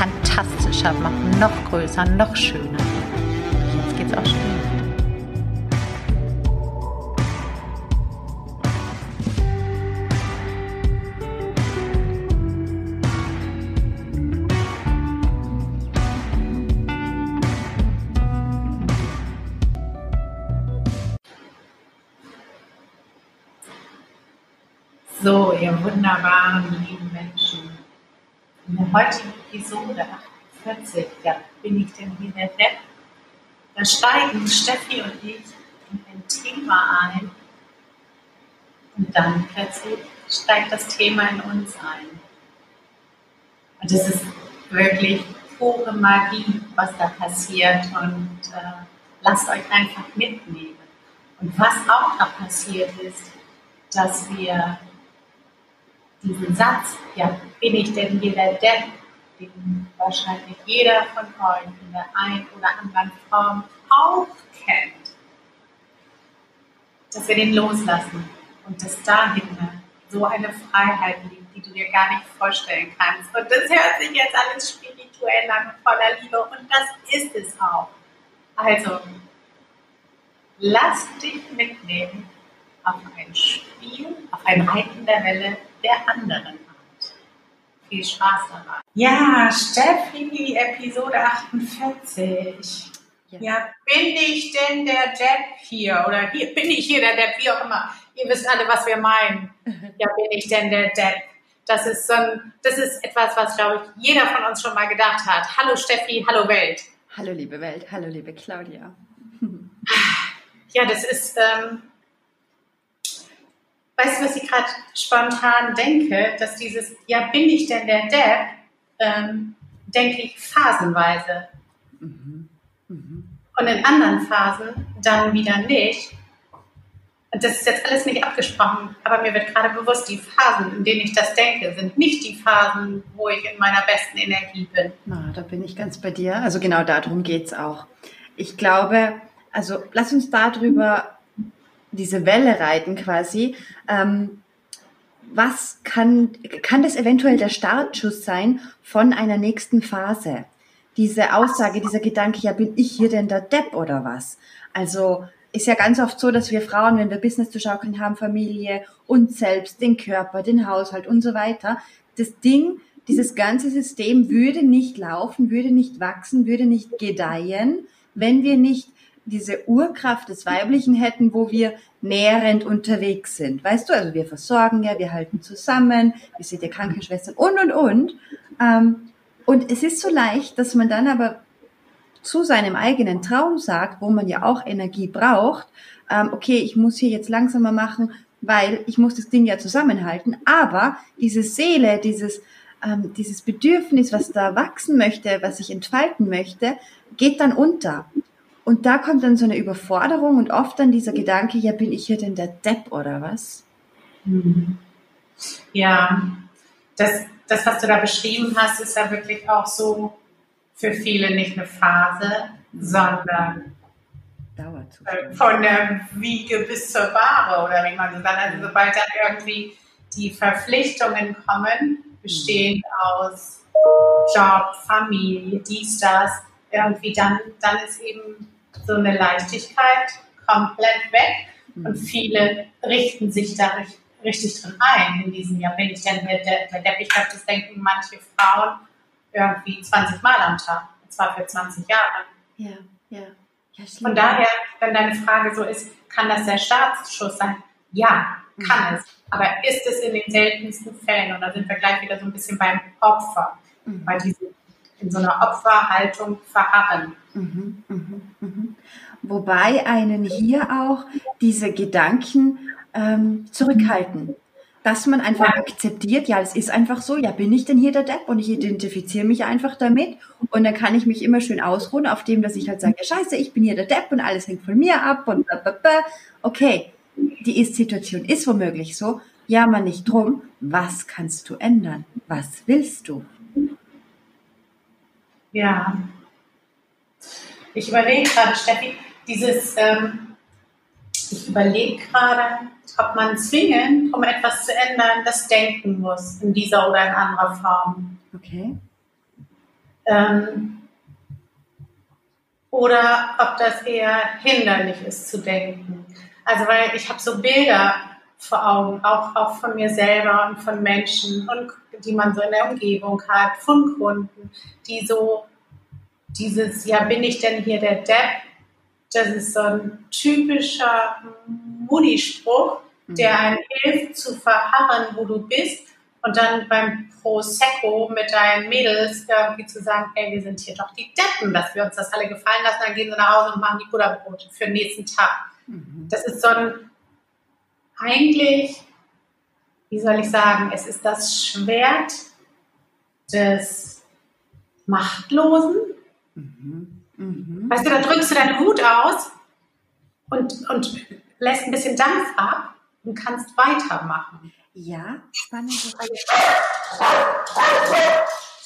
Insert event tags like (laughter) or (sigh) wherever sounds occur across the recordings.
fantastischer machen, noch größer, noch schöner. Jetzt geht's auch schon. So, ihr wunderbaren, lieben heutigen Episode 48, ja, bin ich denn wieder Depp? Da steigen Steffi und ich in ein Thema ein und dann plötzlich steigt das Thema in uns ein. Und es ist wirklich pure Magie, was da passiert und äh, lasst euch einfach mitnehmen. Und was auch da passiert ist, dass wir diesen Satz, ja, bin ich denn jeder Depp, den wahrscheinlich jeder von euch in der einen oder anderen Form auch kennt, dass wir den loslassen und dass dahinter so eine Freiheit liegt, die du dir gar nicht vorstellen kannst. Und das hört sich jetzt alles spirituell an, voller Liebe und das ist es auch. Also, lass dich mitnehmen auf ein Spiel, auf ein Reiten der Welle der anderen Art. Viel Spaß dabei. Ja, Steffi, Episode 48. Ja. ja. bin ich denn der Depp hier? Oder hier, bin ich hier der Depp, wie auch immer. Ihr wisst alle, was wir meinen. Ja, bin ich denn der Depp? Das ist so ein, das ist etwas, was, glaube ich, jeder von uns schon mal gedacht hat. Hallo Steffi, hallo Welt. Hallo liebe Welt, hallo liebe Claudia. Ja, das ist, ähm, weißt du, was ich gerade spontan denke, dass dieses, ja, bin ich denn der Depp, ähm, denke ich phasenweise. Mhm. Mhm. Und in anderen Phasen dann wieder nicht. Und das ist jetzt alles nicht abgesprochen, aber mir wird gerade bewusst, die Phasen, in denen ich das denke, sind nicht die Phasen, wo ich in meiner besten Energie bin. Na, da bin ich ganz bei dir. Also genau darum geht es auch. Ich glaube, also lass uns darüber diese Welle reiten quasi. Ähm, was kann, kann das eventuell der Startschuss sein von einer nächsten Phase? Diese Aussage, dieser Gedanke, ja, bin ich hier denn der Depp oder was? Also, ist ja ganz oft so, dass wir Frauen, wenn wir Business zu schaukeln haben, Familie, uns selbst, den Körper, den Haushalt und so weiter, das Ding, dieses ganze System würde nicht laufen, würde nicht wachsen, würde nicht gedeihen, wenn wir nicht diese Urkraft des Weiblichen hätten, wo wir nährend unterwegs sind. Weißt du, also wir versorgen ja, wir halten zusammen, wir sind ja Krankenschwestern und, und, und. Ähm, und es ist so leicht, dass man dann aber zu seinem eigenen Traum sagt, wo man ja auch Energie braucht, ähm, okay, ich muss hier jetzt langsamer machen, weil ich muss das Ding ja zusammenhalten. Aber diese Seele, dieses, ähm, dieses Bedürfnis, was da wachsen möchte, was sich entfalten möchte, geht dann unter. Und da kommt dann so eine Überforderung und oft dann dieser Gedanke, ja, bin ich hier denn der Depp oder was? Mhm. Ja, das, das, was du da beschrieben hast, ist ja wirklich auch so für viele nicht eine Phase, sondern Dauerzustand. von der Wiege bis zur Bahre oder wie man so sagt. Also sobald dann irgendwie die Verpflichtungen kommen, bestehend aus Job, Familie, dies, das, irgendwie dann, dann ist eben so eine Leichtigkeit komplett weg mhm. und viele richten sich da richtig drin ein in diesem Jahr. Bin ich denn der, der, der Depp? Ich glaube, das denken manche Frauen irgendwie 20 Mal am Tag, und zwar für 20 Jahre. Ja, ja. ja Von daher, wenn deine Frage so ist, kann das der Staatsschuss sein? Ja, kann mhm. es. Aber ist es in den seltensten Fällen? Und da sind wir gleich wieder so ein bisschen beim Opfer, mhm. bei diesem in so einer Opferhaltung verharren. Mhm, mh, mh. Wobei einen hier auch diese Gedanken ähm, zurückhalten. dass man einfach ja. akzeptiert, ja, es ist einfach so, ja, bin ich denn hier der Depp und ich identifiziere mich einfach damit und dann kann ich mich immer schön ausruhen auf dem, dass ich halt sage, scheiße, ich bin hier der Depp und alles hängt von mir ab und blablabla. okay, die Ist-Situation ist womöglich so, ja, man nicht drum, was kannst du ändern? Was willst du? Ja, ich überlege gerade, Steffi, dieses, ähm, ich überlege gerade, ob man zwingend, um etwas zu ändern, das denken muss, in dieser oder in anderer Form. Okay. Ähm, oder ob das eher hinderlich ist zu denken. Also weil ich habe so Bilder vor Augen, auch, auch von mir selber und von Menschen, und, die man so in der Umgebung hat, von Kunden, die so dieses, ja, bin ich denn hier der Depp? Das ist so ein typischer Mutti-Spruch, der mhm. einen hilft zu verharren, wo du bist und dann beim Prosecco mit deinen Mädels irgendwie zu sagen, ey, wir sind hier doch die Deppen, dass wir uns das alle gefallen lassen, dann gehen sie nach Hause und machen die Butterbrote für den nächsten Tag. Mhm. Das ist so ein, eigentlich, wie soll ich sagen, es ist das Schwert des Machtlosen. Mhm. Mhm. Weißt du, da drückst du deine Wut aus und, und lässt ein bisschen Dampf ab und kannst weitermachen. Ja, spannend.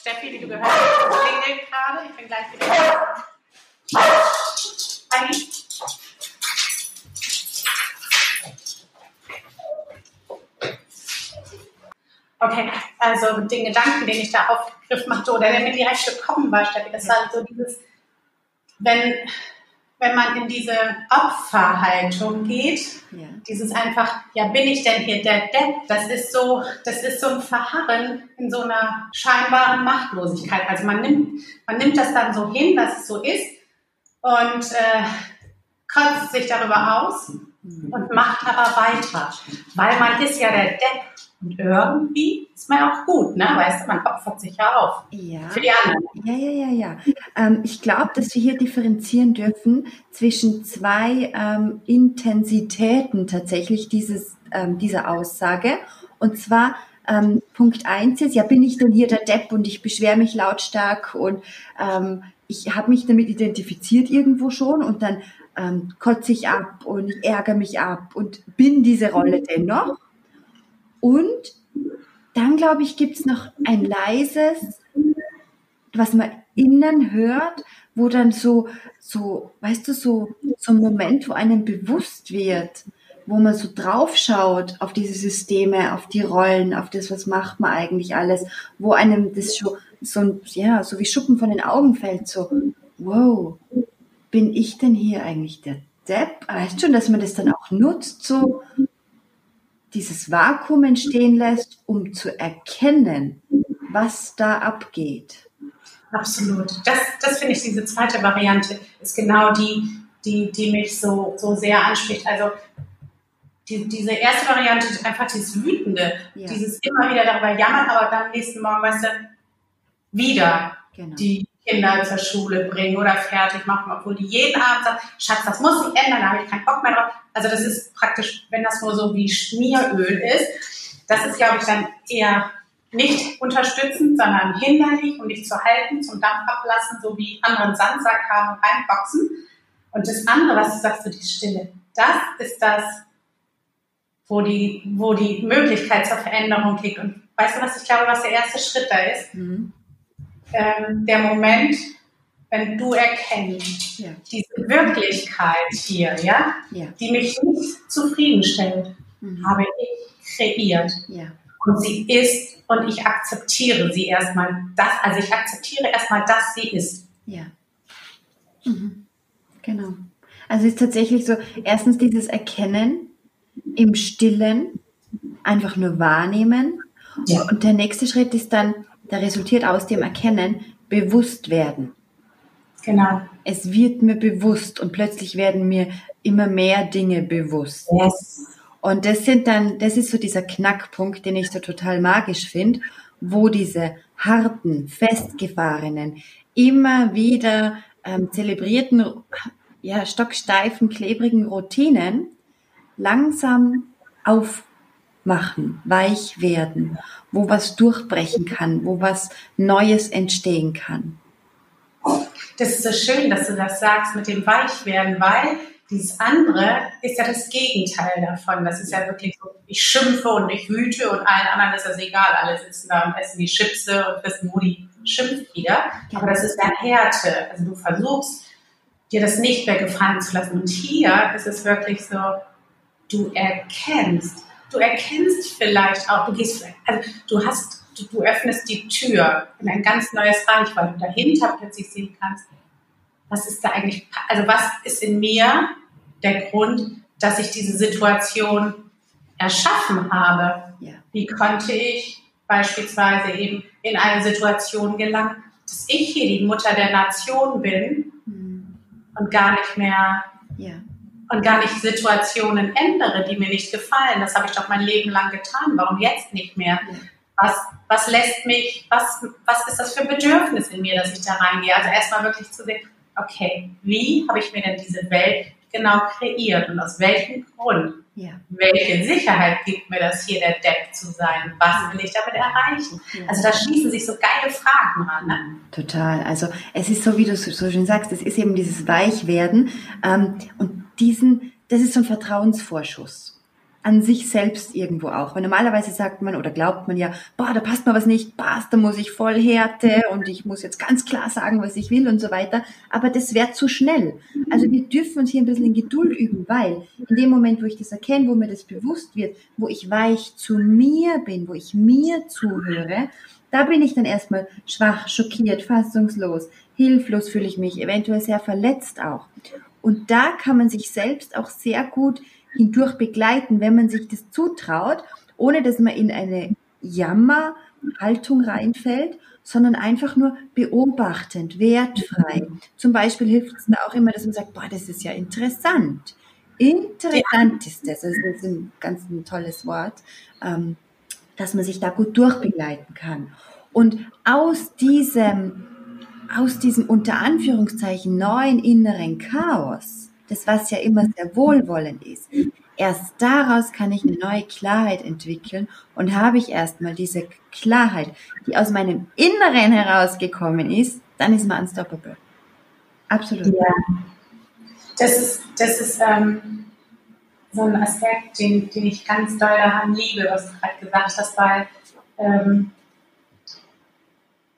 Steffi, wie du gehört hast, klingelt gerade. Ich bin gleich wieder. Okay, also den Gedanken, den ich da aufgegriffen hatte oder der mir direkt gekommen war, Steffi, das war so dieses, wenn wenn man in diese Opferhaltung geht, ja. dieses einfach, ja, bin ich denn hier der Depp? Das ist so, das ist so ein Verharren in so einer scheinbaren Machtlosigkeit. Also man nimmt, man nimmt das dann so hin, dass es so ist und äh, kotzt sich darüber aus und macht aber weiter, weil man ist ja der Depp und irgendwie ist man auch gut, ne? Weißt du, man opfert sich ja auf. Ja. Für die anderen. Ja, ja, ja, ja. Ähm, ich glaube, dass wir hier differenzieren dürfen zwischen zwei ähm, Intensitäten tatsächlich dieses, ähm, dieser Aussage. Und zwar ähm, Punkt eins ist, ja, bin ich denn hier der Depp und ich beschwere mich lautstark und ähm, ich habe mich damit identifiziert irgendwo schon und dann ähm, kotze ich ab und ich ärgere mich ab und bin diese Rolle dennoch. Und dann, glaube ich, gibt es noch ein leises, was man innen hört, wo dann so, so, weißt du, so, so ein Moment, wo einem bewusst wird, wo man so draufschaut auf diese Systeme, auf die Rollen, auf das, was macht man eigentlich alles, wo einem das schon so, ja, so wie Schuppen von den Augen fällt, so, wow, bin ich denn hier eigentlich der Depp? Weißt schon, dass man das dann auch nutzt, so, dieses Vakuum entstehen lässt, um zu erkennen, was da abgeht. Absolut. Das, das finde ich, diese zweite Variante ist genau die, die, die mich so, so sehr anspricht. Also die, diese erste Variante ist einfach dieses Wütende, ja. dieses immer wieder darüber jammern, aber dann am nächsten Morgen, weißt du, wieder genau. die Kinder zur Schule bringen oder fertig machen, obwohl die jeden Abend sagen, Schatz, das muss sich ändern, da habe ich keinen Bock mehr drauf. Also das ist praktisch, wenn das nur so wie Schmieröl ist, das ist, glaube ich, dann eher nicht unterstützend, sondern hinderlich, um dich zu halten, zum Dampf ablassen, so wie anderen Sandsack haben und reinboxen. Und das andere, was du sagst, so die Stille, das ist das, wo die, wo die Möglichkeit zur Veränderung liegt. Und weißt du, was ich glaube, was der erste Schritt da ist? Mhm ähm, der Moment, wenn du erkennst, ja. diese Wirklichkeit hier, ja, ja, die mich nicht zufriedenstellt, mhm. habe ich kreiert. Ja. Und sie ist und ich akzeptiere sie erstmal. Das, also ich akzeptiere erstmal, dass sie ist. Ja. Mhm. Genau. Also es ist tatsächlich so, erstens dieses Erkennen im Stillen, einfach nur wahrnehmen. Ja. Und der nächste Schritt ist dann, da resultiert aus dem Erkennen bewusst werden. Genau. Es wird mir bewusst und plötzlich werden mir immer mehr Dinge bewusst. Yes. Und das sind dann, das ist so dieser Knackpunkt, den ich so total magisch finde, wo diese harten, festgefahrenen, immer wieder ähm, zelebrierten, ja, stocksteifen, klebrigen Routinen langsam auf machen, weich werden, wo was durchbrechen kann, wo was Neues entstehen kann. Das ist so schön, dass du das sagst mit dem Weichwerden, weil dieses andere ist ja das Gegenteil davon. Das ist ja wirklich so, ich schimpfe und ich wüte und allen anderen ist das egal. Alle sitzen da und essen die Chipse und wissen, Modi schimpft wieder. Aber das ist ja Härte. Also du versuchst, dir das nicht mehr gefallen zu lassen. Und hier ist es wirklich so, du erkennst, du erkennst vielleicht auch, du gehst, also du hast, du, du öffnest die Tür in ein ganz neues Reich, weil du dahinter plötzlich sehen kannst, was ist da eigentlich, also was ist in mir der Grund, dass ich diese Situation erschaffen habe? Ja. Wie konnte ich beispielsweise eben in eine Situation gelangen, dass ich hier die Mutter der Nation bin Mhm. und gar nicht mehr Ja. und gar nicht Situationen ändere, die mir nicht gefallen. Das habe ich doch mein Leben lang getan. Warum jetzt nicht mehr? Ja. Was, was lässt mich, was, was ist das für ein Bedürfnis in mir, dass ich da reingehe? Also erstmal wirklich zu sehen, okay, wie habe ich mir denn diese Welt genau kreiert und aus welchem Grund? Ja. Welche Sicherheit gibt mir das hier, der Depp zu sein? Was will ich damit erreichen? Ja. Also da schließen sich so geile Fragen an. Ne? Total. Also es ist so, wie du so schön sagst, es ist eben dieses Weichwerden ähm, und diesen, das ist so ein Vertrauensvorschuss an sich selbst irgendwo auch. Weil normalerweise sagt man oder glaubt man ja, boah, da passt mir was nicht, passt, da muss ich voll Härte und ich muss jetzt ganz klar sagen, was ich will und so weiter. Aber das wäre zu schnell. Also wir dürfen uns hier ein bisschen in Geduld üben, weil in dem Moment, wo ich das erkenne, wo mir das bewusst wird, wo ich weich zu mir bin, wo ich mir zuhöre, da bin ich dann erstmal schwach, schockiert, fassungslos, hilflos fühle ich mich, eventuell sehr verletzt auch. Und da kann man sich selbst auch sehr gut hindurch begleiten, wenn man sich das zutraut, ohne dass man in eine Jammerhaltung reinfällt, sondern einfach nur beobachtend, wertfrei. Zum Beispiel hilft es da auch immer, dass man sagt, boah, das ist ja interessant. Interessant ist das. Also das ist ein ganz ein tolles Wort, ähm, dass man sich da gut durchbegleiten kann. Und aus diesem, aus diesem unter Anführungszeichen neuen inneren Chaos, das was ja immer sehr wohlwollend ist, erst daraus kann ich eine neue Klarheit entwickeln und habe ich erstmal diese Klarheit, die aus meinem Inneren herausgekommen ist, dann ist man unstoppable. Absolut. Ja. Das ist, das ist ähm, so ein Aspekt, den, den ich ganz doll daran liebe, was du gerade gesagt hast, weil ähm,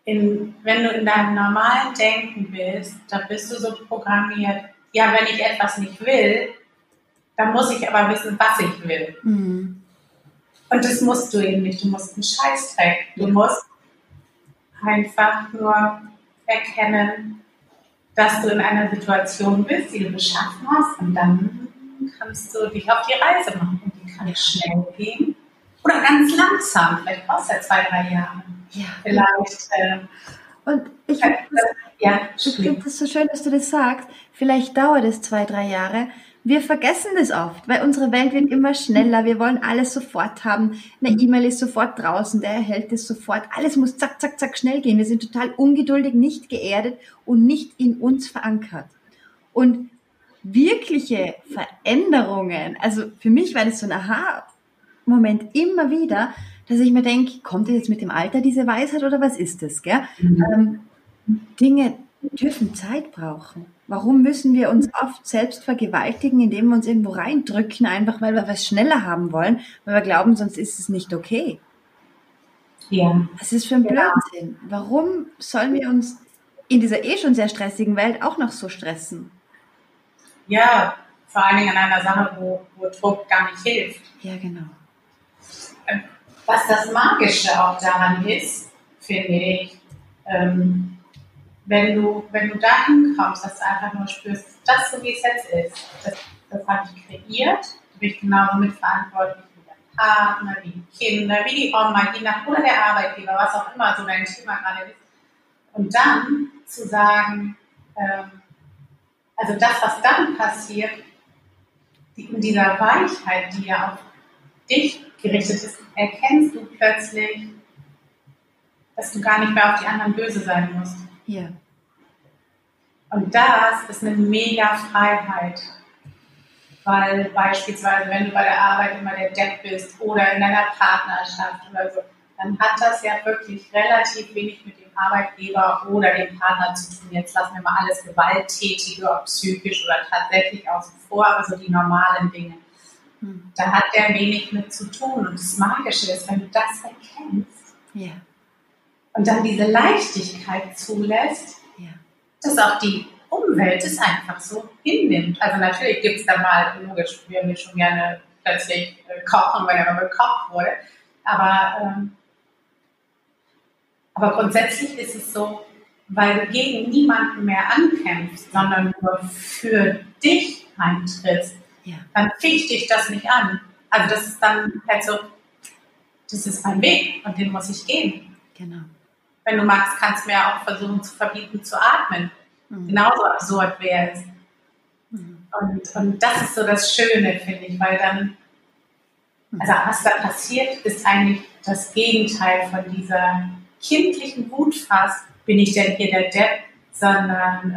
in, wenn du in deinem normalen Denken bist, da bist du so programmiert, ja, wenn ich etwas nicht will, dann muss ich aber wissen, was ich will. Mhm. Und das musst du eben nicht. Du musst einen Scheißdreck. Du musst einfach nur erkennen, dass du in einer Situation bist, die du beschaffen hast. Und dann kannst du dich auf die Reise machen. Und die kann schnell gehen. Oder ganz langsam. Vielleicht brauchst du ja zwei, drei Jahre. Ja. Vielleicht. Äh, Und ich äh, ja, Ich finde das so schön, dass du das sagst. Vielleicht dauert es zwei, drei Jahre. Wir vergessen das oft, weil unsere Welt wird immer schneller. Wir wollen alles sofort haben. Eine E-Mail ist sofort draußen, der erhält es sofort. Alles muss zack, zack, zack schnell gehen. Wir sind total ungeduldig, nicht geerdet und nicht in uns verankert. Und wirkliche Veränderungen, also für mich war das so ein Aha-Moment immer wieder, dass ich mir denke, kommt das jetzt mit dem Alter diese Weisheit oder was ist das? Gell? Ähm, Dinge dürfen Zeit brauchen. Warum müssen wir uns oft selbst vergewaltigen, indem wir uns irgendwo reindrücken, einfach weil wir was schneller haben wollen, weil wir glauben, sonst ist es nicht okay? ja. Was ist für ein. Blödsinn? Warum sollen wir uns in dieser eh schon sehr stressigen Welt auch noch so stressen? ja, vor allen Dingen in einer Sache, wo, wo Druck gar nicht hilft. Ja, genau. Was das Magische auch daran ist, finde ich, ähm, wenn, du, wenn du dahin kommst, dass du einfach nur spürst, das so wie es jetzt ist, das, das habe ich kreiert, da bin ich genauso mitverantwortlich wie der Partner, wie die Kinder, wie die Oma, je nach oder der Arbeitgeber, was auch immer so dein Thema gerade ist. Und dann zu sagen, ähm, also das, was dann passiert, die, in dieser Weichheit, die ja auf dich gerichtet ist, erkennst du plötzlich, dass du gar nicht mehr auf die anderen böse sein musst. Ja. Und das ist eine mega Freiheit. weil beispielsweise, wenn du bei der Arbeit immer der Depp bist oder in deiner Partnerschaft oder so, dann hat das ja wirklich relativ wenig mit dem Arbeitgeber oder dem Partner zu tun. Jetzt lassen wir mal alles Gewalttätige, ob psychisch oder tatsächlich außen vor, aber so die normalen Dinge. Hm. Da hat der wenig mit zu tun. Und das Magische ist, wenn du das erkennst ja. Und dann diese Leichtigkeit zulässt, ja. dass auch die Umwelt es einfach so hinnimmt. Also natürlich gibt es da mal, logisch, wir haben schon gerne plötzlich äh, kochen, wenn er gekocht wurde. Aber, ähm, aber grundsätzlich ist es so, weil du gegen niemanden mehr ankämpfst, sondern nur für dich eintrittst, ja. dann ficht dich das nicht an. Also das ist dann halt so, das ist mein Weg und den muss ich gehen. Genau. Wenn du magst, kannst du mir auch versuchen zu verbieten zu atmen. Mhm. Genauso absurd wäre es. Mhm. Und, und das ist so das Schöne, finde ich, weil dann, mhm. also was da passiert, ist eigentlich das Gegenteil von dieser kindlichen Wut fast, bin ich denn hier der Depp, sondern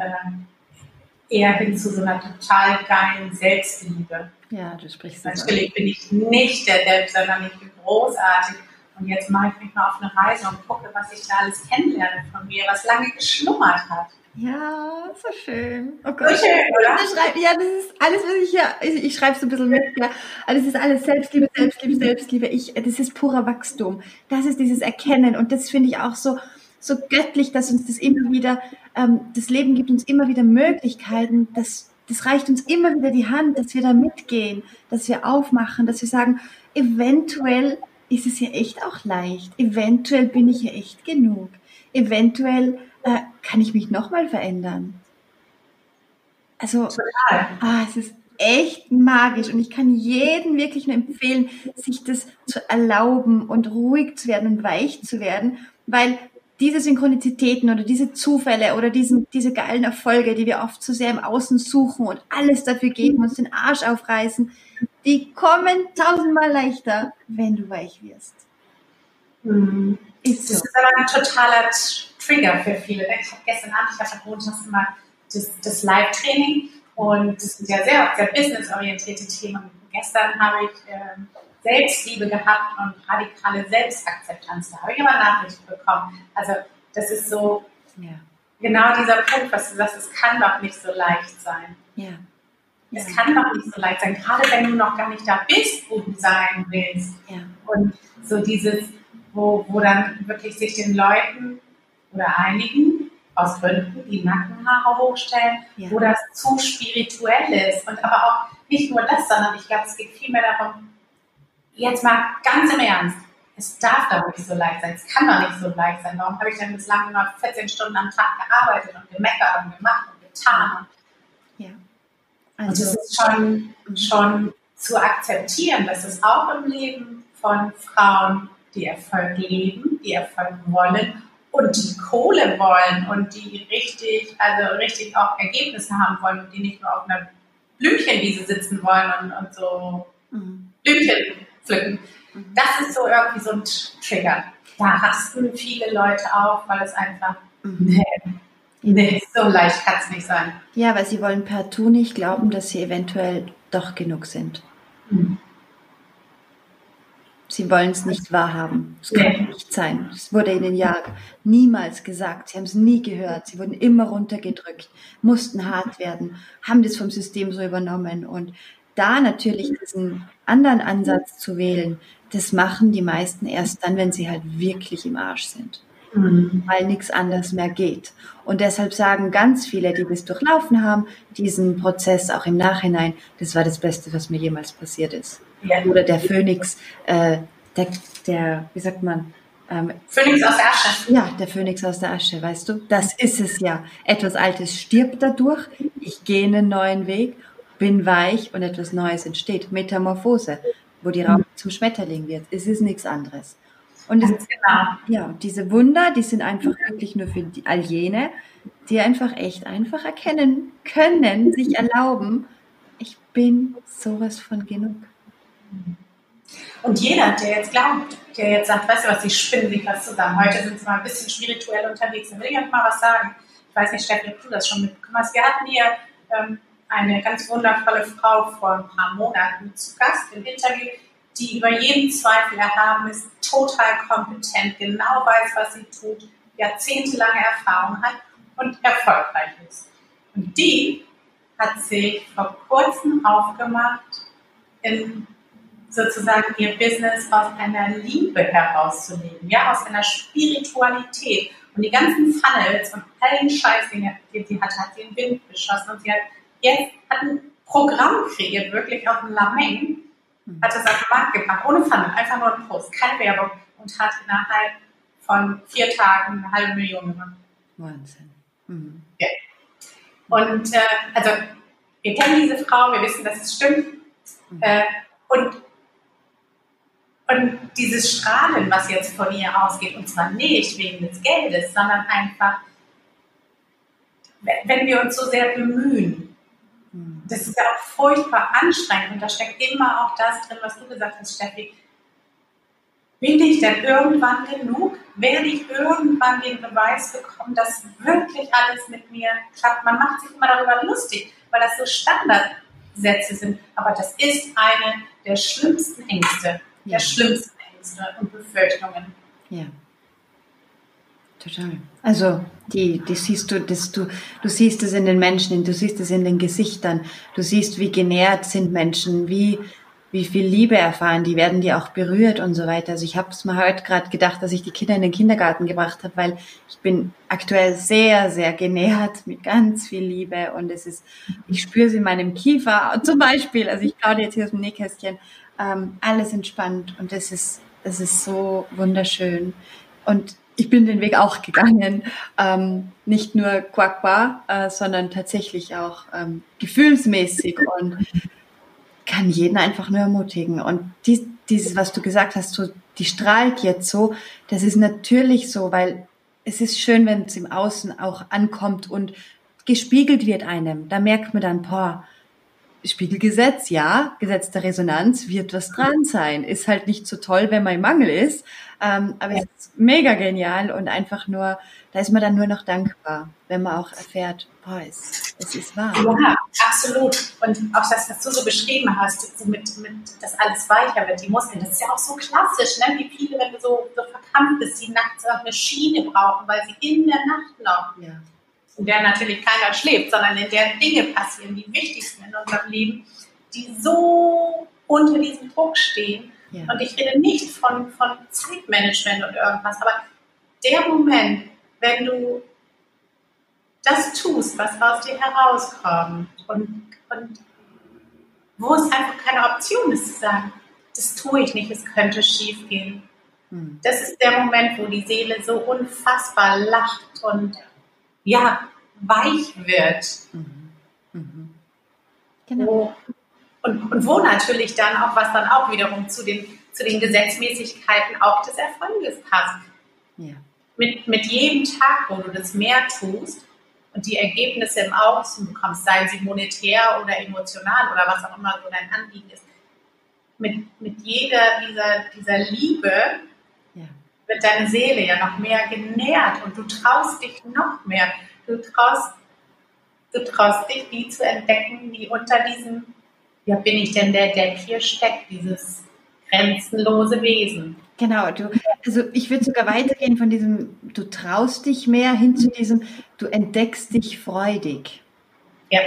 äh, eher hin zu so einer total geilen Selbstliebe. Ja, du sprichst Natürlich bin ich nicht der Depp, sondern ich bin großartig. Und jetzt mache ich mich mal auf eine Reise und gucke, was ich da alles kennenlerne von mir, was lange geschlummert hat. Ja, so schön. Oh Gott. So schön, oder? Schreib, ja, das ist alles, was ich hier, ich, ich schreibe so ein bisschen mit, ja. Also das ist alles Selbstliebe, Selbstliebe, Selbstliebe. Ich, das ist purer Wachstum. Das ist dieses Erkennen und das finde ich auch so, so göttlich, dass uns das immer wieder, ähm, das Leben gibt uns immer wieder Möglichkeiten, das, das reicht uns immer wieder die Hand, dass wir da mitgehen, dass wir aufmachen, dass wir sagen, eventuell ist es ja echt auch leicht, eventuell bin ich ja echt genug, eventuell äh, kann ich mich nochmal verändern. Also, Total. Ah, es ist echt magisch und ich kann jedem wirklich nur empfehlen, sich das zu erlauben und ruhig zu werden und weich zu werden, weil diese Synchronizitäten oder diese Zufälle oder diesen, diese geilen Erfolge, die wir oft so sehr im Außen suchen und alles dafür geben, uns den Arsch aufreißen, die kommen tausendmal leichter, wenn du weich wirst. Mhm. Ist so. Das ist aber ein totaler Trigger für viele. Ich habe gestern Abend, ich montags immer das, das Live-Training und das sind ja sehr, sehr businessorientierte Themen. Gestern habe ich äh, Selbstliebe gehabt und radikale Selbstakzeptanz. Da habe ich aber Nachrichten bekommen. Also das ist so ja. genau dieser Punkt, was du sagst, es kann doch nicht so leicht sein. Ja. Es ja. kann doch nicht so leicht sein, gerade wenn du noch gar nicht da bist, wo du sein willst. Ja. Und so dieses, wo, wo dann wirklich sich den Leuten oder einigen aus Gründen die Nackenhaare hochstellen, ja. wo das zu spirituell ist. Und aber auch nicht nur das, sondern ich glaube, es geht vielmehr darum, jetzt mal ganz im Ernst, es darf doch nicht so leicht sein, es kann doch nicht so leicht sein. Warum habe ich denn bislang immer 14 Stunden am Tag gearbeitet und gemeckert und gemacht und getan? Ja. Also, und es ist schon, schon zu akzeptieren, dass es auch im Leben von Frauen, die Erfolg leben, die Erfolg wollen und die Kohle wollen und die richtig, also richtig auch Ergebnisse haben wollen und die nicht nur auf einer Blümchenwiese sitzen wollen und, und so mhm. Blümchen pflücken. Mhm. Das ist so irgendwie so ein Trigger. Da rasten viele Leute auf, weil es einfach, mhm. nee, (laughs) nee, so leicht kann es nicht sein. Ja, weil sie wollen partout nicht glauben, dass sie eventuell doch genug sind. Mhm. Sie wollen es nicht wahrhaben. Es kann nee. nicht sein. Es wurde ihnen ja niemals gesagt. Sie haben es nie gehört. Sie wurden immer runtergedrückt, mussten hart werden, haben das vom System so übernommen. Und da natürlich diesen anderen Ansatz zu wählen, das machen die meisten erst dann, wenn sie halt wirklich im Arsch sind. Mhm. Weil nichts anderes mehr geht. Und deshalb sagen ganz viele, die das durchlaufen haben, diesen Prozess auch im Nachhinein, das war das Beste, was mir jemals passiert ist. Ja. Oder der Phönix, äh, der, der, wie sagt man? Ähm, Phönix aus der Asche. Ja, der Phönix aus der Asche, weißt du? Das ist es ja. Etwas Altes stirbt dadurch. Ich gehe einen neuen Weg, bin weich und etwas Neues entsteht. Metamorphose, wo die Raupe zum Schmetterling wird. Es ist nichts anderes. Und das, genau. ja, diese Wunder, die sind einfach wirklich nur für die, all jene, die einfach echt einfach erkennen können, sich erlauben, ich bin sowas von genug. Und jeder, der jetzt glaubt, der jetzt sagt, weißt du was, die spinnen sich was zusammen. Heute sind sie mal ein bisschen spirituell unterwegs. Dann will ich einfach mal was sagen. Ich weiß nicht, Steffi, ob du das schon mitbekommen hast. Wir hatten hier ähm, eine ganz wundervolle Frau vor ein paar Monaten zu Gast im Interview, die über jeden Zweifel erhaben ist, total kompetent, genau weiß, was sie tut, jahrzehntelange Erfahrung hat und erfolgreich ist. Und die hat sich vor kurzem aufgemacht, in sozusagen ihr Business aus einer Liebe herauszuleben, ja, aus einer Spiritualität. Und die ganzen Funnels und allen Scheiß, den sie hat, hat sie in den Wind geschossen. Und sie hat jetzt hat ein Programm kreiert, wirklich auf dem Lameng. Hat es auf den Markt gebracht, ohne Funnel, einfach nur ein Post, keine Werbung und hat innerhalb von vier Tagen eine halbe Million gemacht. Wahnsinn. Mhm. Ja. Und äh, also wir kennen diese Frau, wir wissen, dass es stimmt. Mhm. Äh, und, und dieses Strahlen, was jetzt von ihr ausgeht, und zwar nicht wegen des Geldes, sondern einfach, wenn wir uns so sehr bemühen, mhm. Das ist ja auch furchtbar anstrengend und da steckt immer auch das drin, was du gesagt hast, Steffi. Bin ich denn irgendwann genug? Werde ich irgendwann den Beweis bekommen, dass wirklich alles mit mir klappt? Man macht sich immer darüber lustig, weil das so Standardsätze sind. Aber das ist eine der schlimmsten Ängste, ja. der schlimmsten Ängste und Befürchtungen. Ja. Total. Also die, die siehst du, das, du, du siehst es in den Menschen, du siehst es in den Gesichtern, du siehst, wie genährt sind Menschen, wie, wie viel Liebe erfahren, die werden dir auch berührt und so weiter. Also ich habe es mir heute gerade gedacht, dass ich die Kinder in den Kindergarten gebracht habe, weil ich bin aktuell sehr, sehr genährt mit ganz viel Liebe und es ist, ich spüre es in meinem Kiefer (laughs) zum Beispiel, also ich plaudere jetzt hier aus dem Nähkästchen, ähm, alles entspannt und es ist, es ist so wunderschön. Und ich bin den Weg auch gegangen, ähm, nicht nur Quaqua, äh, sondern tatsächlich auch ähm, gefühlsmäßig und kann jeden einfach nur ermutigen. Und dies, dieses, was du gesagt hast, so, die strahlt jetzt so, das ist natürlich so, weil es ist schön, wenn es im Außen auch ankommt und gespiegelt wird einem. Da merkt man dann, boah, Spiegelgesetz, ja, Gesetz der Resonanz wird was dran sein. Ist halt nicht so toll, wenn man im Mangel ist, ähm, aber ja. es ist mega genial und einfach nur, da ist man dann nur noch dankbar, wenn man auch erfährt, boah, es, es ist wahr. Ja, absolut. Und auch das, was du so beschrieben hast, so mit, mit, dass alles weicher wird, die Muskeln, das ist ja auch so klassisch, ne? wie viele, wenn du so, so verkrampft bist, die nachts auch eine Schiene brauchen, weil sie in der Nacht noch ja in der natürlich keiner schläft, sondern in der Dinge passieren, die wichtigsten in unserem Leben, die so unter diesem Druck stehen. Ja. Und ich rede nicht von, von Zeitmanagement und irgendwas, aber der Moment, wenn du das tust, was aus dir herauskommt und, und wo es einfach keine Option ist zu sagen, das tue ich nicht, es könnte schief gehen. Hm. Das ist der Moment, wo die Seele so unfassbar lacht und ja, weich wird. Mhm. Mhm. Genau. Und, und wo natürlich dann auch, was dann auch wiederum zu den, zu den Gesetzmäßigkeiten auch des Erfolges passt. Ja. Mit, mit jedem Tag, wo du das mehr tust und die Ergebnisse im Außen bekommst, seien sie monetär oder emotional oder was auch immer so dein Anliegen ist, mit, mit jeder dieser, dieser Liebe. Wird deine Seele ja noch mehr genährt und du traust dich noch mehr. Du traust, du traust dich, die zu entdecken, die unter diesem, ja, bin ich denn der, der hier steckt, dieses grenzenlose Wesen. Genau, du, also ich würde sogar weitergehen von diesem, du traust dich mehr hin zu diesem, du entdeckst dich freudig. Ja.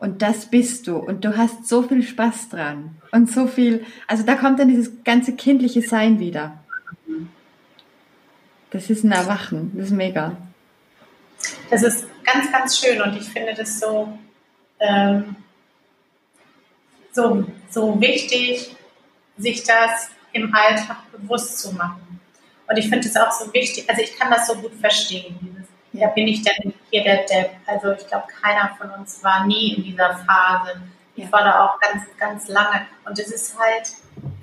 Und das bist du. Und du hast so viel Spaß dran. Und so viel, also da kommt dann dieses ganze kindliche Sein wieder. Das ist ein Erwachen. Das ist mega. Das ist ganz, ganz schön und ich finde das so, ähm, so, so wichtig, sich das im Alltag bewusst zu machen. Und ich finde es auch so wichtig, also ich kann das so gut verstehen, dieses, ja, bin ich denn hier der Depp? Also ich glaube, keiner von uns war nie in dieser Phase. Ich war da auch ganz, ganz lange. Und es ist halt,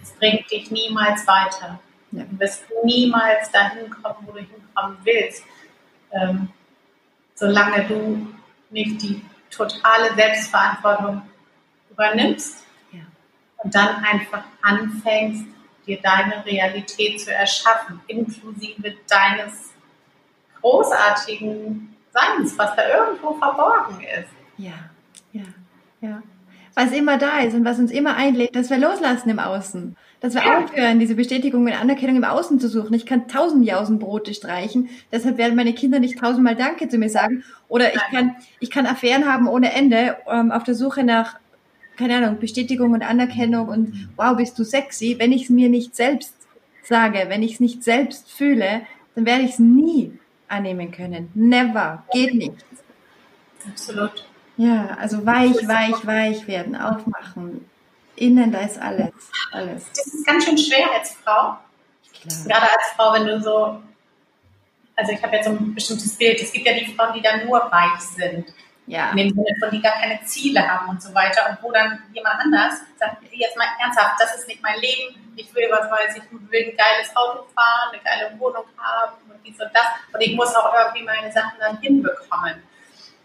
es bringt dich niemals weiter. Ja. Du wirst niemals dahin kommen, wo du hinkommen willst. Ähm, solange du nicht die totale Selbstverantwortung übernimmst ja. und dann einfach anfängst, dir deine Realität zu erschaffen, inklusive deines großartigen Seins, was da irgendwo verborgen ist. Ja, Ja, ja. Was immer da ist und was uns immer einlädt, dass wir loslassen im Außen. Dass wir ja. aufhören, diese Bestätigung und Anerkennung im Außen zu suchen. Ich kann tausend Jausenbrote streichen, deshalb werden meine Kinder nicht tausendmal Danke zu mir sagen. Oder ich kann, ich kann Affären haben ohne Ende, ähm, auf der Suche nach, keine Ahnung, Bestätigung und Anerkennung und wow, bist du sexy. Wenn ich es mir nicht selbst sage, wenn ich es nicht selbst fühle, dann werde ich es nie annehmen können. Never. Geht nicht. Absolut. Ja, also weich, weich, weich werden, aufmachen. Innen, da ist alles. alles. Das ist ganz schön schwer als Frau. Klar. Gerade als Frau, wenn du so, also ich habe jetzt so ein bestimmtes Bild. Es gibt ja die Frauen, die dann nur weich sind. Ja. In dem Sinne von, die gar keine Ziele haben und so weiter. Und wo dann jemand anders sagt, jetzt mal ernsthaft, das ist nicht mein Leben. Ich will, was weiß ich, will ein geiles Auto fahren, eine geile Wohnung haben und dies und das. Und ich muss auch irgendwie meine Sachen dann hinbekommen.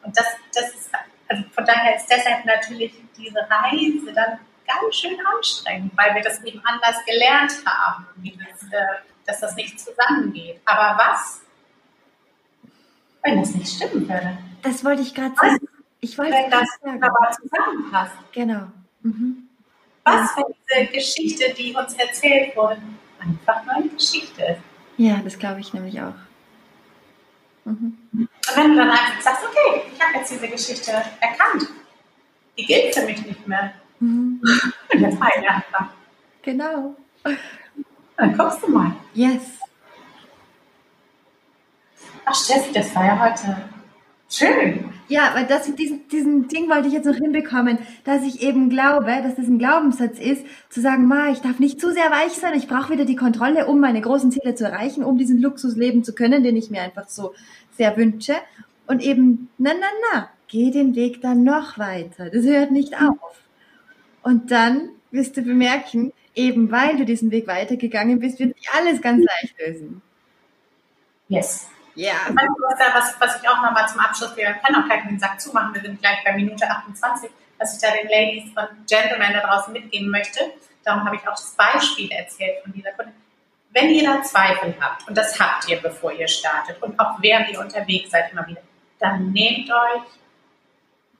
Und das, das ist, also von daher ist deshalb natürlich diese Reise dann ganz schön anstrengend, weil wir das eben anders gelernt haben, das, äh, dass das nicht zusammengeht. Aber was, wenn das nicht stimmen würde? Das wollte ich gerade sagen. Ich wollte wenn das aber zusammenpasst. Genau. Mhm. Was, wenn diese Geschichte, die uns erzählt wurde, einfach nur eine Geschichte ist? Ja, das glaube ich nämlich auch. Mhm. Und wenn du dann einfach sagst, okay, ich habe jetzt diese Geschichte erkannt, die gilt für mich nicht mehr. Mhm. Jetzt heile einfach. Genau. Dann guckst du mal. Yes. Ach, Steffi, das war ja heute schön. Ja, weil das, diesen, diesen Ding wollte ich jetzt noch hinbekommen, dass ich eben glaube, dass das ein Glaubenssatz ist, zu sagen, ma, ich darf nicht zu sehr weich sein, ich brauche wieder die Kontrolle, um meine großen Ziele zu erreichen, um diesen Luxus leben zu können, den ich mir einfach so sehr wünsche. Und eben, na, na, na, geh den Weg dann noch weiter. Das hört nicht auf. Und dann wirst du bemerken, eben weil du diesen Weg weitergegangen bist, wird sich alles ganz leicht lösen. Yes. Ja. Yeah. Was, was ich auch nochmal zum Abschluss, wir können auch gleich den Sack zumachen, wir sind gleich bei Minute 28, was ich da den Ladies und Gentlemen da draußen mitgeben möchte. Darum habe ich auch das Beispiel erzählt von dieser Kundin. Wenn ihr da Zweifel habt, und das habt ihr, bevor ihr startet, und auch während ihr unterwegs seid immer wieder, dann nehmt euch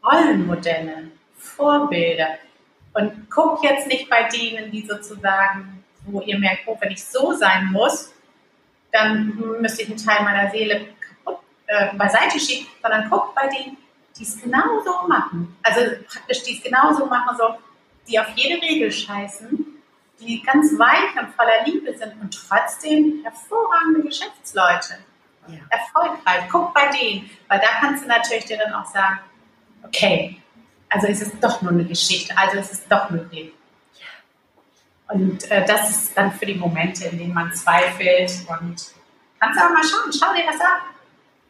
Rollenmodelle, Vorbilder und guckt jetzt nicht bei denen, die sozusagen, wo ihr merkt, oh, wenn ich so sein muss, dann müsste ich einen Teil meiner Seele kaputt, äh, beiseite schieben, sondern guckt bei denen, die es genauso machen. Also praktisch, die es genauso machen, so, die auf jede Regel scheißen, die ganz weich und voller Liebe sind und trotzdem hervorragende Geschäftsleute. Ja. Erfolgreich. Guck bei denen, weil da kannst du natürlich dir dann auch sagen, okay, also ist es doch nur eine Geschichte, also ist es doch möglich. Und äh, das ist dann für die Momente, in denen man zweifelt und kannst du auch mal schauen, schau dir das an.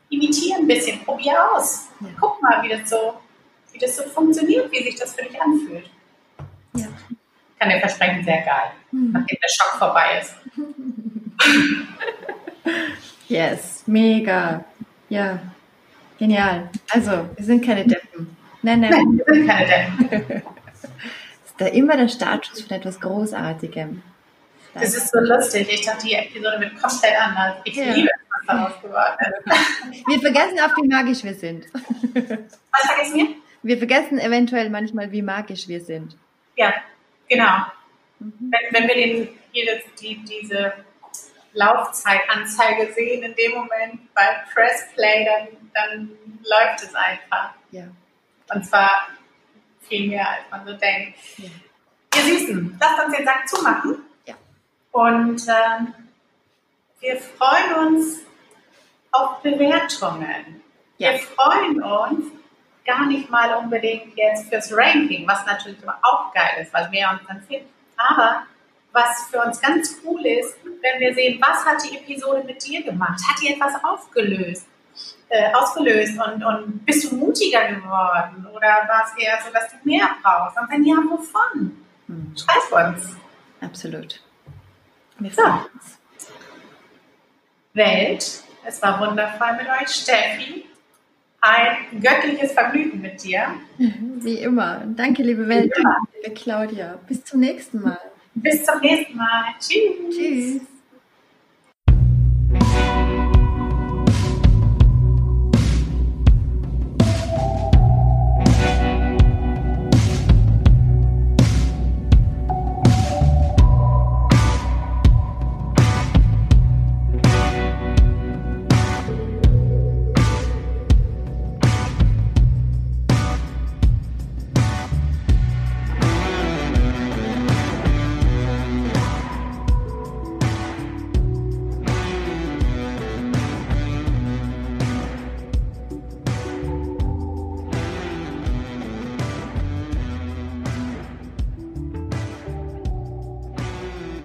Imitiere ein bisschen, probier aus. Ja. Guck mal, wie das, so, wie das so funktioniert, wie sich das für dich anfühlt. Ja. Kann dir versprechen, sehr geil, mhm. nachdem der Schock vorbei ist. (laughs) yes, mega. Ja, genial. Also, wir sind keine Deppen. Nein, nein. nein wir sind keine Deppen. (laughs) ist da immer der Startschuss von etwas Großartigem. Das ist so lustig. Ich dachte, die Episode wird komplett anders. Ich ja. liebe es, was daraus geworden ist. Wir vergessen oft, wie magisch wir sind. (laughs) Was vergessen wir? Wir vergessen eventuell manchmal, wie magisch wir sind. Ja, Genau. Mhm. Wenn, wenn wir den, hier die, diese Laufzeitanzeige sehen, in dem Moment bei Press Play, dann, dann läuft es einfach. Ja. Und zwar viel mehr, als man so denkt. Ja. Ihr Süßen, lasst uns den Sack zumachen. Ja. Und ähm, wir freuen uns auf Bewertungen. Ja. Wir freuen uns, gar nicht mal unbedingt jetzt fürs Ranking, was natürlich auch geil ist, weil wer uns dann fehlt. Aber was für uns ganz cool ist, wenn wir sehen, was hat die Episode mit dir gemacht? Hat die etwas aufgelöst? Äh, ausgelöst und, und bist du mutiger geworden oder war es eher so, dass du mehr brauchst? Und wenn ja, wovon? Hm. Schreib uns. Absolut. Wir so. Uns. Welt, es war wundervoll mit euch. Steffi, ein göttliches Vergnügen mit dir. Wie immer. Danke, liebe Welt, liebe Claudia. Bis zum nächsten Mal. Bis zum nächsten Mal. Tschüss. Tschüss.